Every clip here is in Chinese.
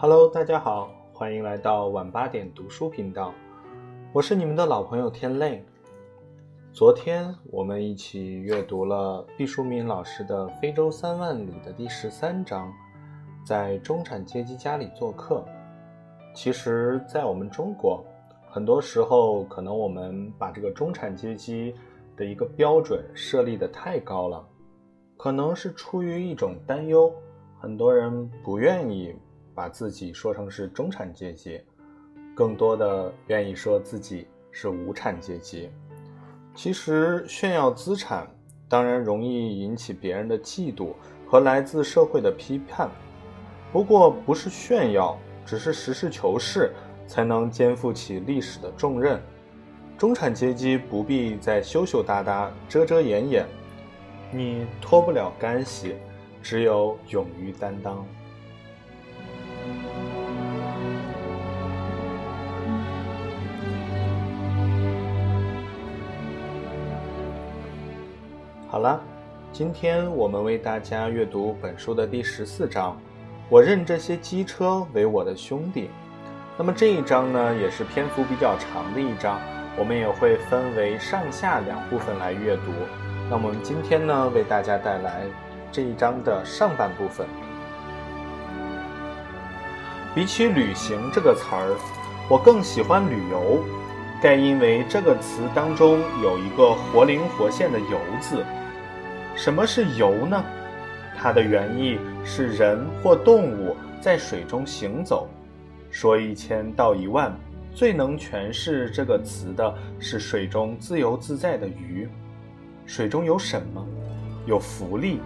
Hello，大家好，欢迎来到晚八点读书频道，我是你们的老朋友天泪。昨天我们一起阅读了毕淑敏老师的《非洲三万里》的第十三章，在中产阶级家里做客。其实，在我们中国，很多时候可能我们把这个中产阶级的一个标准设立的太高了，可能是出于一种担忧，很多人不愿意把自己说成是中产阶级，更多的愿意说自己是无产阶级。其实炫耀资产当然容易引起别人的嫉妒和来自社会的批判，不过不是炫耀，只是实事求是，才能肩负起历史的重任。中产阶级不必再羞羞答答、遮遮掩掩，你脱不了干系，只有勇于担当。好了，今天我们为大家阅读本书的第十四章。我认这些机车为我的兄弟。那么这一章呢，也是篇幅比较长的一章，我们也会分为上下两部分来阅读。那我们今天呢，为大家带来这一章的上半部分。比起旅行这个词儿，我更喜欢旅游，盖因为这个词当中有一个活灵活现的“游”字。什么是游呢？它的原意是人或动物在水中行走。说一千道一万，最能诠释这个词的是水中自由自在的鱼。水中有什么？有浮力，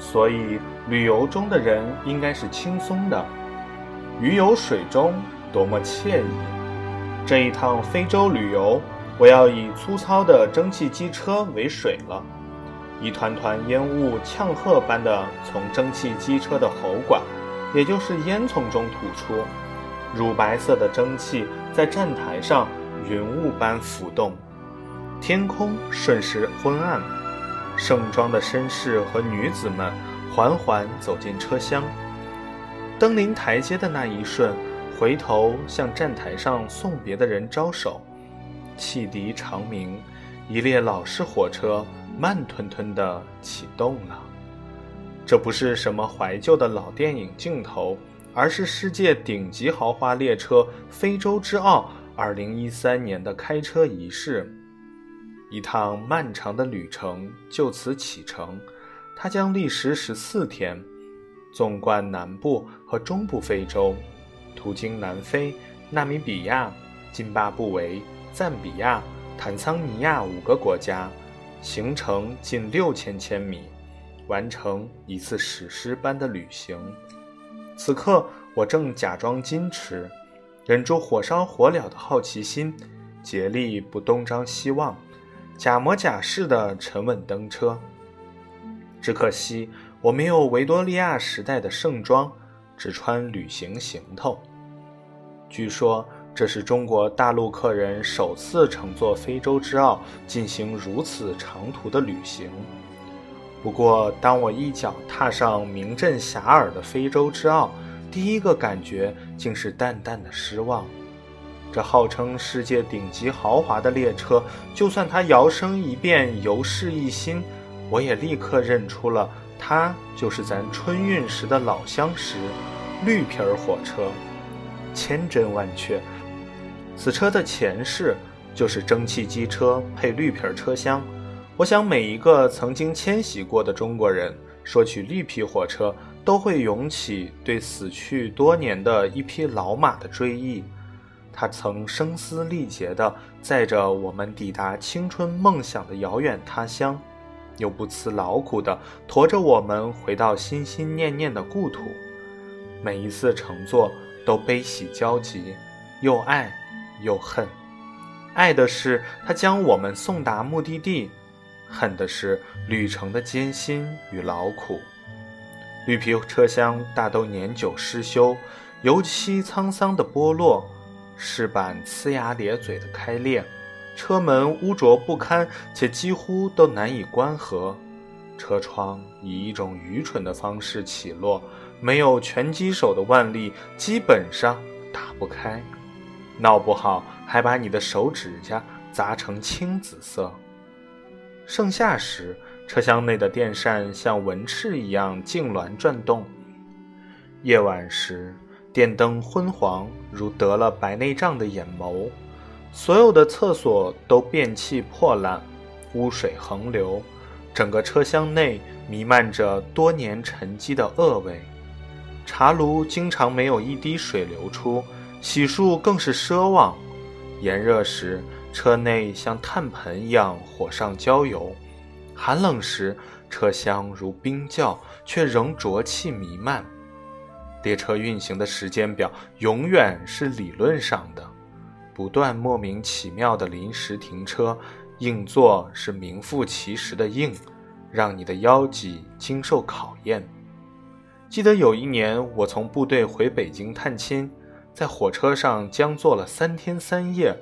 所以旅游中的人应该是轻松的。鱼游水中，多么惬意！这一趟非洲旅游，我要以粗糙的蒸汽机车为水了。一团团烟雾呛鹤般的从蒸汽机车的喉管，也就是烟囱中吐出，乳白色的蒸汽在站台上云雾般浮动，天空瞬时昏暗。盛装的绅士和女子们缓缓走进车厢，登临台阶的那一瞬，回头向站台上送别的人招手，汽笛长鸣，一列老式火车。慢吞吞地启动了，这不是什么怀旧的老电影镜头，而是世界顶级豪华列车“非洲之傲”二零一三年的开车仪式。一趟漫长的旅程就此启程，它将历时十四天，纵贯南部和中部非洲，途经南非、纳米比亚、津巴布韦、赞比亚、坦桑尼亚五个国家。行程近六千千米，完成一次史诗般的旅行。此刻，我正假装矜持，忍住火烧火燎的好奇心，竭力不东张西望，假模假式的沉稳登车。只可惜，我没有维多利亚时代的盛装，只穿旅行行头。据说。这是中国大陆客人首次乘坐非洲之傲进行如此长途的旅行。不过，当我一脚踏上名震遐迩的非洲之傲，第一个感觉竟是淡淡的失望。这号称世界顶级豪华的列车，就算它摇身一变游世一新，我也立刻认出了它就是咱春运时的老相识——绿皮儿火车。千真万确。此车的前世就是蒸汽机车配绿皮车厢。我想每一个曾经迁徙过的中国人，说起绿皮火车，都会涌起对死去多年的一匹老马的追忆。它曾声嘶力竭地载着我们抵达青春梦想的遥远他乡，又不辞劳苦地驮着我们回到心心念念的故土。每一次乘坐都悲喜交集，又爱。又恨，爱的是他将我们送达目的地，恨的是旅程的艰辛与劳苦。绿皮车厢大都年久失修，油漆沧桑的剥落，饰板呲牙咧嘴的开裂，车门污浊不堪且几乎都难以关合，车窗以一种愚蠢的方式起落，没有拳击手的腕力，基本上打不开。闹不好还把你的手指甲砸成青紫色。盛夏时，车厢内的电扇像蚊翅一样痉挛转动；夜晚时，电灯昏黄，如得了白内障的眼眸。所有的厕所都便器破烂，污水横流，整个车厢内弥漫着多年沉积的恶味。茶炉经常没有一滴水流出，洗漱更是奢望。炎热时，车内像炭盆一样火上浇油；寒冷时，车厢如冰窖，却仍浊气弥漫。列车运行的时间表永远是理论上的，不断莫名其妙的临时停车，硬座是名副其实的硬，让你的腰脊经受考验。记得有一年，我从部队回北京探亲，在火车上将坐了三天三夜。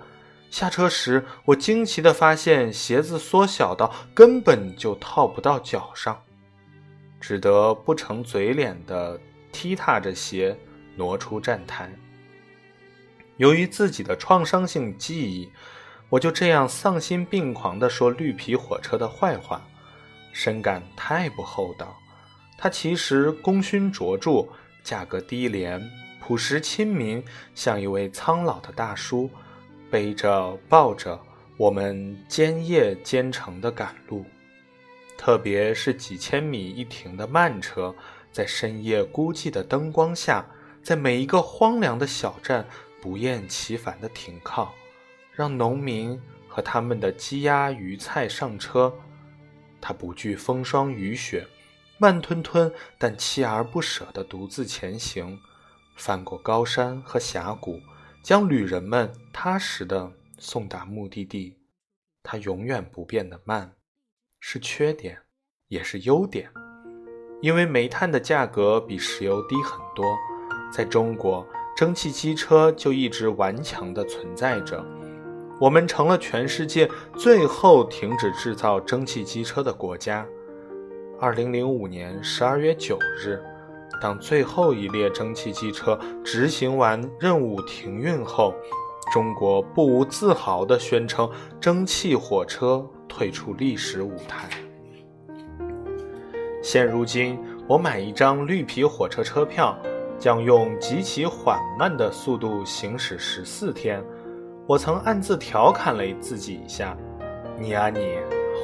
下车时，我惊奇地发现鞋子缩小到根本就套不到脚上，只得不成嘴脸地。踢踏着鞋挪出站台。由于自己的创伤性记忆，我就这样丧心病狂地说绿皮火车的坏话，深感太不厚道。它其实功勋卓著，价格低廉，朴实亲民，像一位苍老的大叔，背着抱着我们兼夜兼程的赶路，特别是几千米一停的慢车。在深夜孤寂的灯光下，在每一个荒凉的小站不厌其烦地停靠，让农民和他们的鸡鸭鱼菜上车。他不惧风霜雨雪，慢吞吞但锲而不舍地独自前行，翻过高山和峡谷，将旅人们踏实地送达目的地。他永远不变的慢，是缺点，也是优点。因为煤炭的价格比石油低很多，在中国，蒸汽机车就一直顽强地存在着。我们成了全世界最后停止制造蒸汽机车的国家。二零零五年十二月九日，当最后一列蒸汽机车执行完任务停运后，中国不无自豪地宣称：蒸汽火车退出历史舞台。现如今，我买一张绿皮火车车票，将用极其缓慢的速度行驶十四天。我曾暗自调侃了自己一下：“你啊你，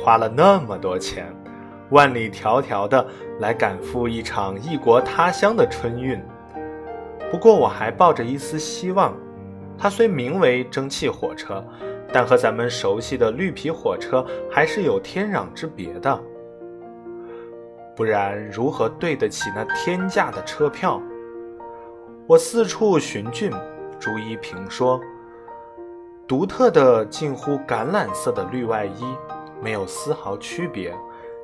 花了那么多钱，万里迢迢的来赶赴一场异国他乡的春运。”不过，我还抱着一丝希望。它虽名为蒸汽火车，但和咱们熟悉的绿皮火车还是有天壤之别的。不然如何对得起那天价的车票？我四处寻俊，逐一评说。独特的近乎橄榄色的绿外衣，没有丝毫区别。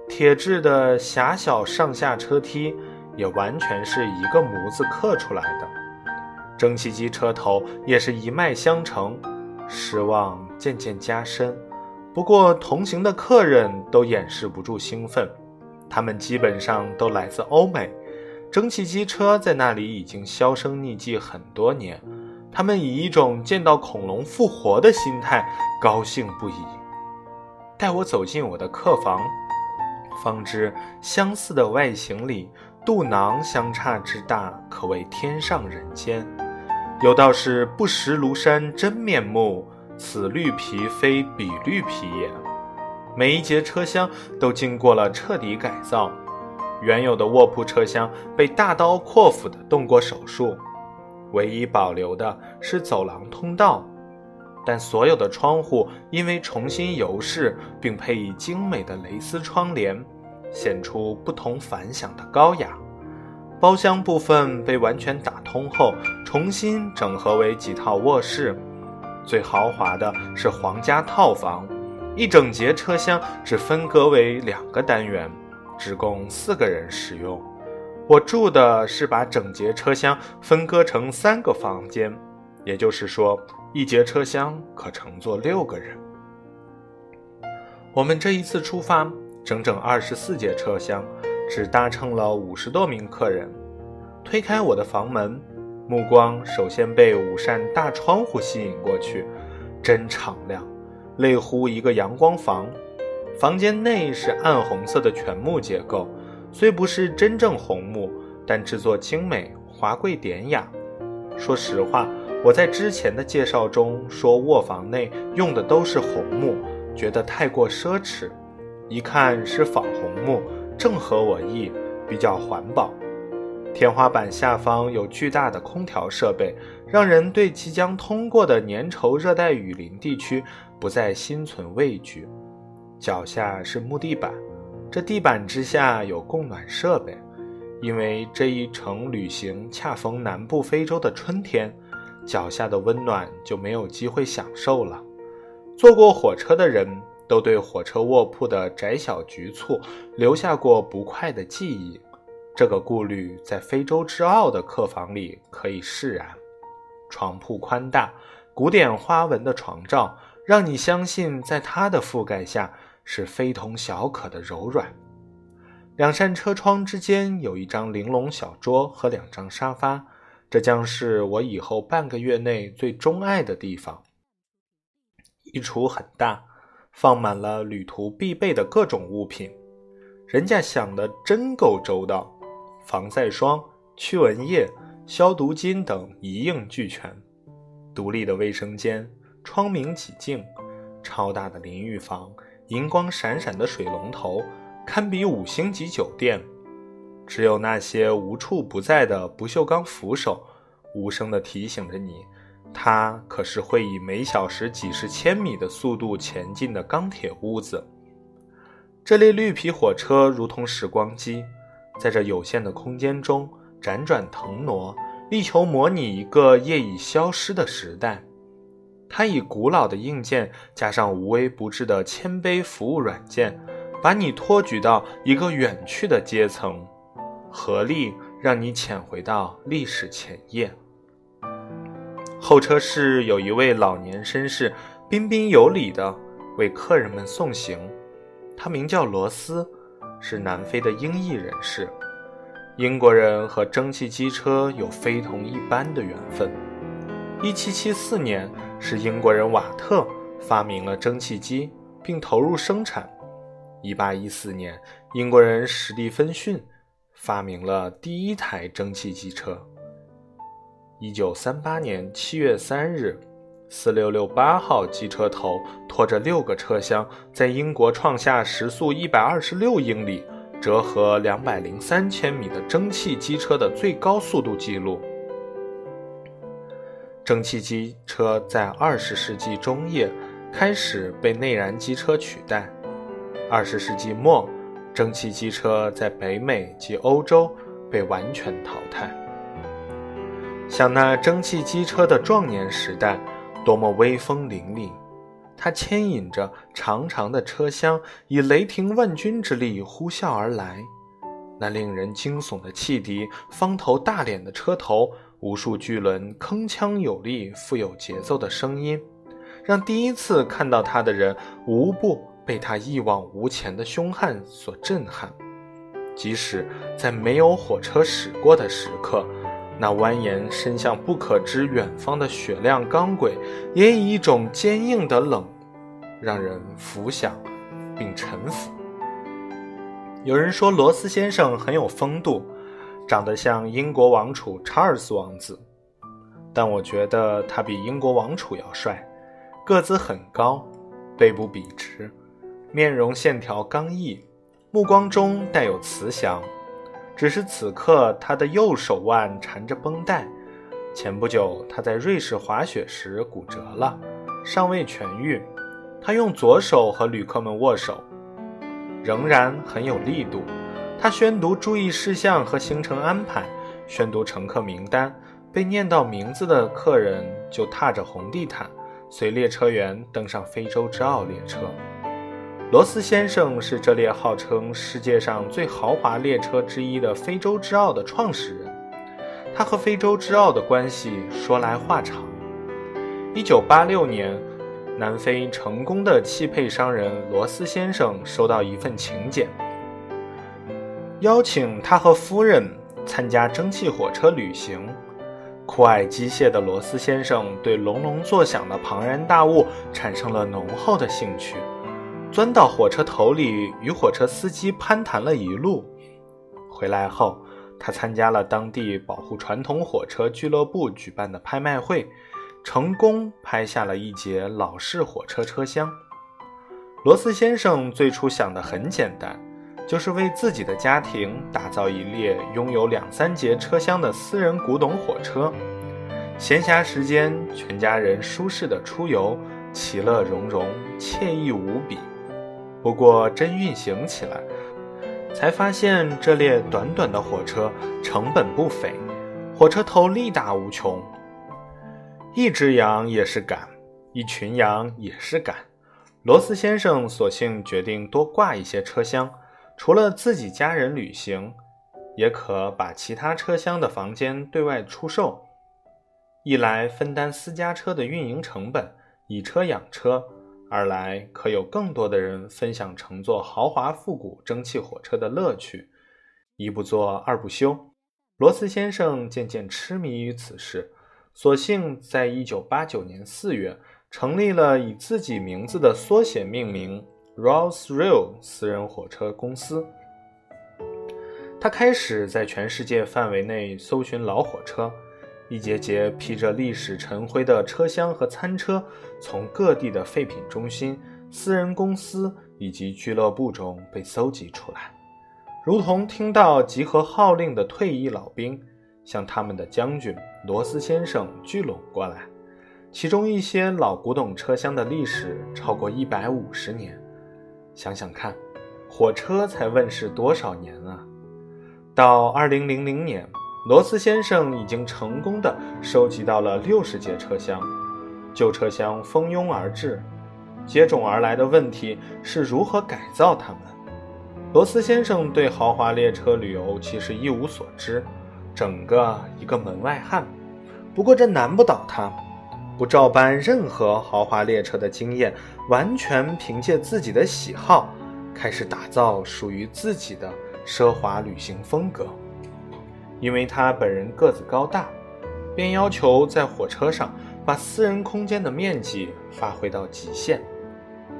铁质的狭小上下车梯，也完全是一个模子刻出来的。蒸汽机车头也是一脉相承。失望渐渐加深，不过同行的客人都掩饰不住兴奋。他们基本上都来自欧美，蒸汽机车在那里已经销声匿迹很多年。他们以一种见到恐龙复活的心态高兴不已。带我走进我的客房，方知相似的外形里，肚囊相差之大，可谓天上人间。有道是不识庐山真面目，此绿皮非彼绿皮也。每一节车厢都经过了彻底改造，原有的卧铺车厢被大刀阔斧地动过手术，唯一保留的是走廊通道，但所有的窗户因为重新油饰并配以精美的蕾丝窗帘，显出不同凡响的高雅。包厢部分被完全打通后，重新整合为几套卧室，最豪华的是皇家套房。一整节车厢只分割为两个单元，只供四个人使用。我住的是把整节车厢分割成三个房间，也就是说，一节车厢可乘坐六个人。我们这一次出发，整整二十四节车厢，只搭乘了五十多名客人。推开我的房门，目光首先被五扇大窗户吸引过去，真敞亮，类乎一个阳光房。房间内是暗红色的全木结构，虽不是真正红木，但制作精美、华贵典雅。说实话，我在之前的介绍中说卧房内用的都是红木，觉得太过奢侈。一看是仿红木，正合我意，比较环保。天花板下方有巨大的空调设备，让人对即将通过的粘稠热带雨林地区不再心存畏惧。脚下是木地板，这地板之下有供暖设备。因为这一程旅行恰逢南部非洲的春天，脚下的温暖就没有机会享受了。坐过火车的人都对火车卧铺的窄小局促留下过不快的记忆。这个顾虑在非洲之奥的客房里可以释然。床铺宽大，古典花纹的床罩让你相信，在它的覆盖下是非同小可的柔软。两扇车窗之间有一张玲珑小桌和两张沙发，这将是我以后半个月内最钟爱的地方。衣橱很大，放满了旅途必备的各种物品，人家想的真够周到，防晒霜、驱蚊液、消毒巾等一应俱全。独立的卫生间，窗明几净，超大的淋浴房，银光闪闪的水龙头。堪比五星级酒店，只有那些无处不在的不锈钢扶手，无声地提醒着你，它可是会以每小时几十千米的速度前进的钢铁屋子。这列绿皮火车如同时光机，在这有限的空间中辗转腾挪，力求模拟一个业已消失的时代。它以古老的硬件加上无微不至的谦卑服务软件。把你托举到一个远去的阶层，合力让你潜回到历史前夜。候车室有一位老年绅士，彬彬有礼地为客人们送行。他名叫罗斯，是南非的英裔人士。英国人和蒸汽机车有非同一般的缘分。1774年，是英国人瓦特发明了蒸汽机，并投入生产。一八一四年，英国人史蒂芬逊发明了第一台蒸汽机车。一九三八年七月三日，四六六八号机车头拖着六个车厢，在英国创下时速一百二十六英里、折合两百零三千米的蒸汽机车的最高速度记录。蒸汽机车在二十世纪中叶开始被内燃机车取代。二十世纪末，蒸汽机车在北美及欧洲被完全淘汰。想那蒸汽机车的壮年时代，多么威风凛凛！它牵引着长长的车厢，以雷霆万钧之力呼啸而来。那令人惊悚的汽笛，方头大脸的车头，无数巨轮铿锵有力、富有节奏的声音，让第一次看到它的人无不。被他一往无前的凶悍所震撼，即使在没有火车驶过的时刻，那蜿蜒伸向不可知远方的雪亮钢轨，也以一种坚硬的冷，让人浮想并沉服。有人说罗斯先生很有风度，长得像英国王储查尔斯王子，但我觉得他比英国王储要帅，个子很高，背部笔直。面容线条刚毅，目光中带有慈祥。只是此刻他的右手腕缠着绷带，前不久他在瑞士滑雪时骨折了，尚未痊愈。他用左手和旅客们握手，仍然很有力度。他宣读注意事项和行程安排，宣读乘客名单。被念到名字的客人就踏着红地毯，随列车员登上非洲之奥列车。罗斯先生是这列号称世界上最豪华列车之一的非洲之奥的创始人。他和非洲之奥的关系说来话长。1986年，南非成功的汽配商人罗斯先生收到一份请柬，邀请他和夫人参加蒸汽火车旅行。酷爱机械的罗斯先生对隆隆作响的庞然大物产生了浓厚的兴趣，钻到火车头里与火车司机攀谈了一路。回来后，他参加了当地保护传统火车俱乐部举办的拍卖会，成功拍下了一节老式火车车厢。罗斯先生最初想的很简单。就是为自己的家庭打造一列拥有两三节车厢的私人古董火车，闲暇时间全家人舒适的出游，其乐融融，惬意无比。不过真运行起来，才发现这列短短的火车成本不菲，火车头力大无穷，一只羊也是赶，一群羊也是赶。罗斯先生索性决定多挂一些车厢。除了自己家人旅行，也可把其他车厢的房间对外出售，一来分担私家车的运营成本，以车养车；二来可有更多的人分享乘坐豪华复古蒸汽火车的乐趣。一不做二不休，罗斯先生渐渐痴迷于此事，索性在一九八九年四月成立了以自己名字的缩写命名。Rolls-Royce 私人火车公司，他开始在全世界范围内搜寻老火车，一节节披着历史尘灰的车厢和餐车，从各地的废品中心、私人公司以及俱乐部中被搜集出来，如同听到集合号令的退役老兵，向他们的将军罗斯先生聚拢过来。其中一些老古董车厢的历史超过一百五十年。想想看，火车才问世多少年啊？到二零零零年，罗斯先生已经成功的收集到了六十节车厢，旧车厢蜂拥而至，接踵而来的问题是如何改造它们。罗斯先生对豪华列车旅游其实一无所知，整个一个门外汉。不过这难不倒他。不照搬任何豪华列车的经验，完全凭借自己的喜好，开始打造属于自己的奢华旅行风格。因为他本人个子高大，便要求在火车上把私人空间的面积发挥到极限。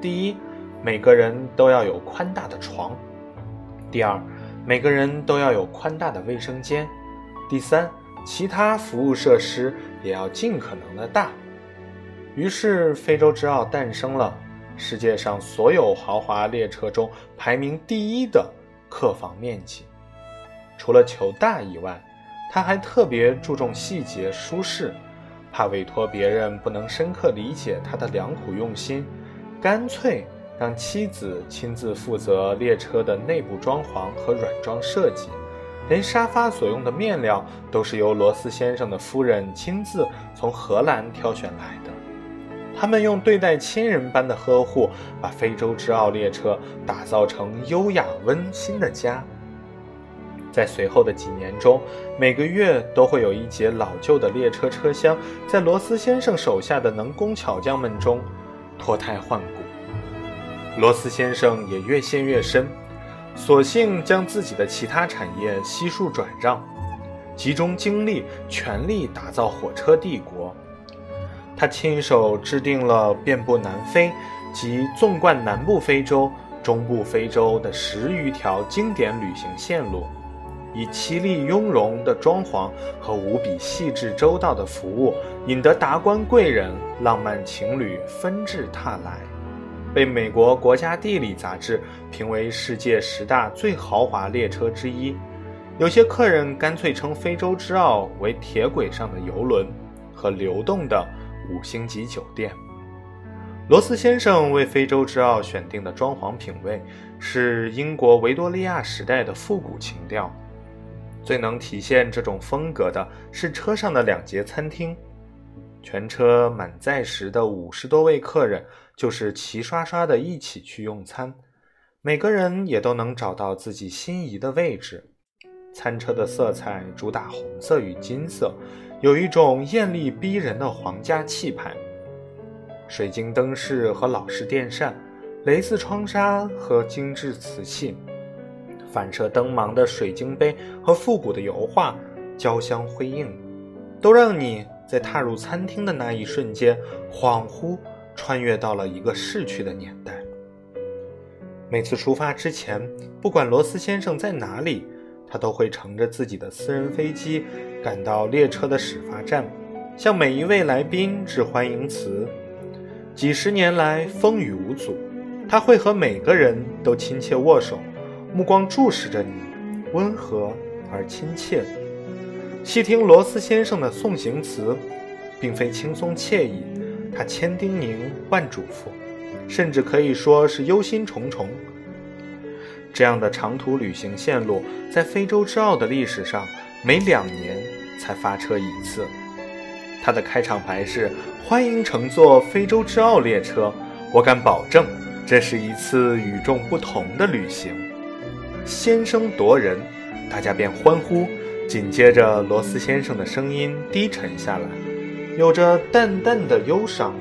第一，每个人都要有宽大的床；第二，每个人都要有宽大的卫生间；第三，其他服务设施也要尽可能的大。于是，非洲之傲诞生了，世界上所有豪华列车中排名第一的客房面积。除了求大以外，他还特别注重细节舒适，怕委托别人不能深刻理解他的良苦用心，干脆让妻子亲自负责列车的内部装潢和软装设计，连沙发所用的面料都是由罗斯先生的夫人亲自从荷兰挑选来的。他们用对待亲人般的呵护，把非洲之奥列车打造成优雅温馨的家。在随后的几年中，每个月都会有一节老旧的列车车厢，在罗斯先生手下的能工巧匠们中脱胎换骨。罗斯先生也越陷越深，索性将自己的其他产业悉数转让，集中精力，全力打造火车帝国。他亲手制定了遍布南非及纵贯南部非洲、中部非洲的十余条经典旅行线路，以绮丽雍容的装潢和无比细致周到的服务，引得达官贵人、浪漫情侣纷至沓来，被美国国家地理杂志评为世界十大最豪华列车之一。有些客人干脆称非洲之奥为铁轨上的游轮和流动的。五星级酒店，罗斯先生为非洲之奥选定的装潢品味是英国维多利亚时代的复古情调。最能体现这种风格的是车上的两节餐厅，全车满载时的五十多位客人就是齐刷刷的一起去用餐，每个人也都能找到自己心仪的位置。餐车的色彩主打红色与金色。有一种艳丽逼人的皇家气派，水晶灯饰和老式电扇，蕾丝窗纱和精致瓷器，反射灯芒的水晶杯和复古的油画交相辉映，都让你在踏入餐厅的那一瞬间，恍惚穿越到了一个逝去的年代。每次出发之前，不管罗斯先生在哪里，他都会乘着自己的私人飞机赶到列车的始发站，向每一位来宾致欢迎词。几十年来风雨无阻，他会和每个人都亲切握手，目光注视着你，温和而亲切。细听罗斯先生的送行词，并非轻松惬意，他千叮咛万嘱咐。甚至可以说是忧心忡忡。这样的长途旅行线路，在非洲之奥的历史上，每两年才发车一次。它的开场白是“欢迎乘坐非洲之奥列车”，我敢保证，这是一次与众不同的旅行。先声夺人，大家便欢呼。紧接着，罗斯先生的声音低沉下来，有着淡淡的忧伤。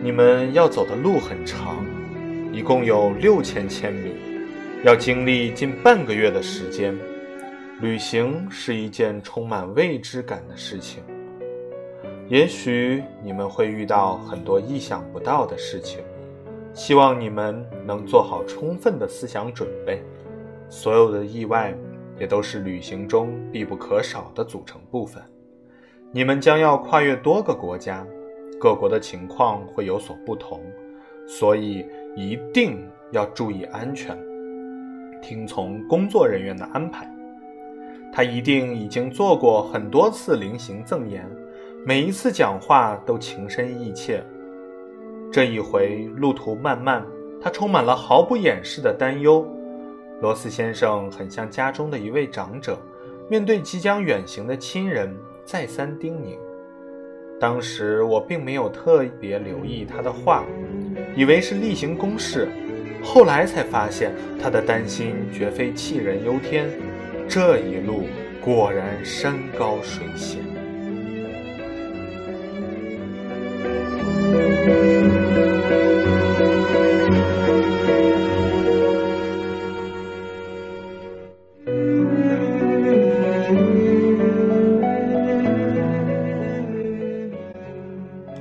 你们要走的路很长，一共有六千千米，要经历近半个月的时间。旅行是一件充满未知感的事情，也许你们会遇到很多意想不到的事情。希望你们能做好充分的思想准备。所有的意外也都是旅行中必不可少的组成部分。你们将要跨越多个国家。各国的情况会有所不同，所以一定要注意安全，听从工作人员的安排。他一定已经做过很多次临行赠言，每一次讲话都情深意切。这一回路途漫漫，他充满了毫不掩饰的担忧。罗斯先生很像家中的一位长者，面对即将远行的亲人，再三叮咛。当时我并没有特别留意他的话，以为是例行公事，后来才发现他的担心绝非杞人忧天。这一路果然山高水险。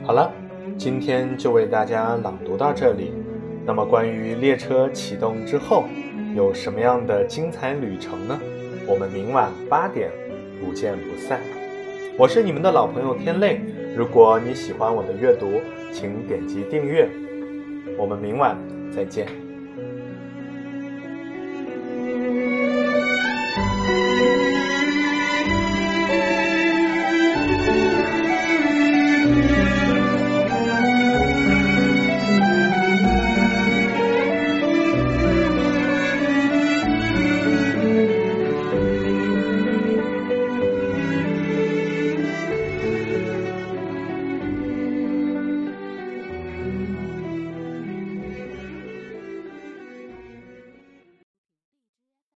好了，今天就为大家朗读到这里。那么，关于列车启动之后有什么样的精彩旅程呢？我们明晚八点不见不散。我是你们的老朋友天泪。如果你喜欢我的阅读，请点击订阅。我们明晚再见。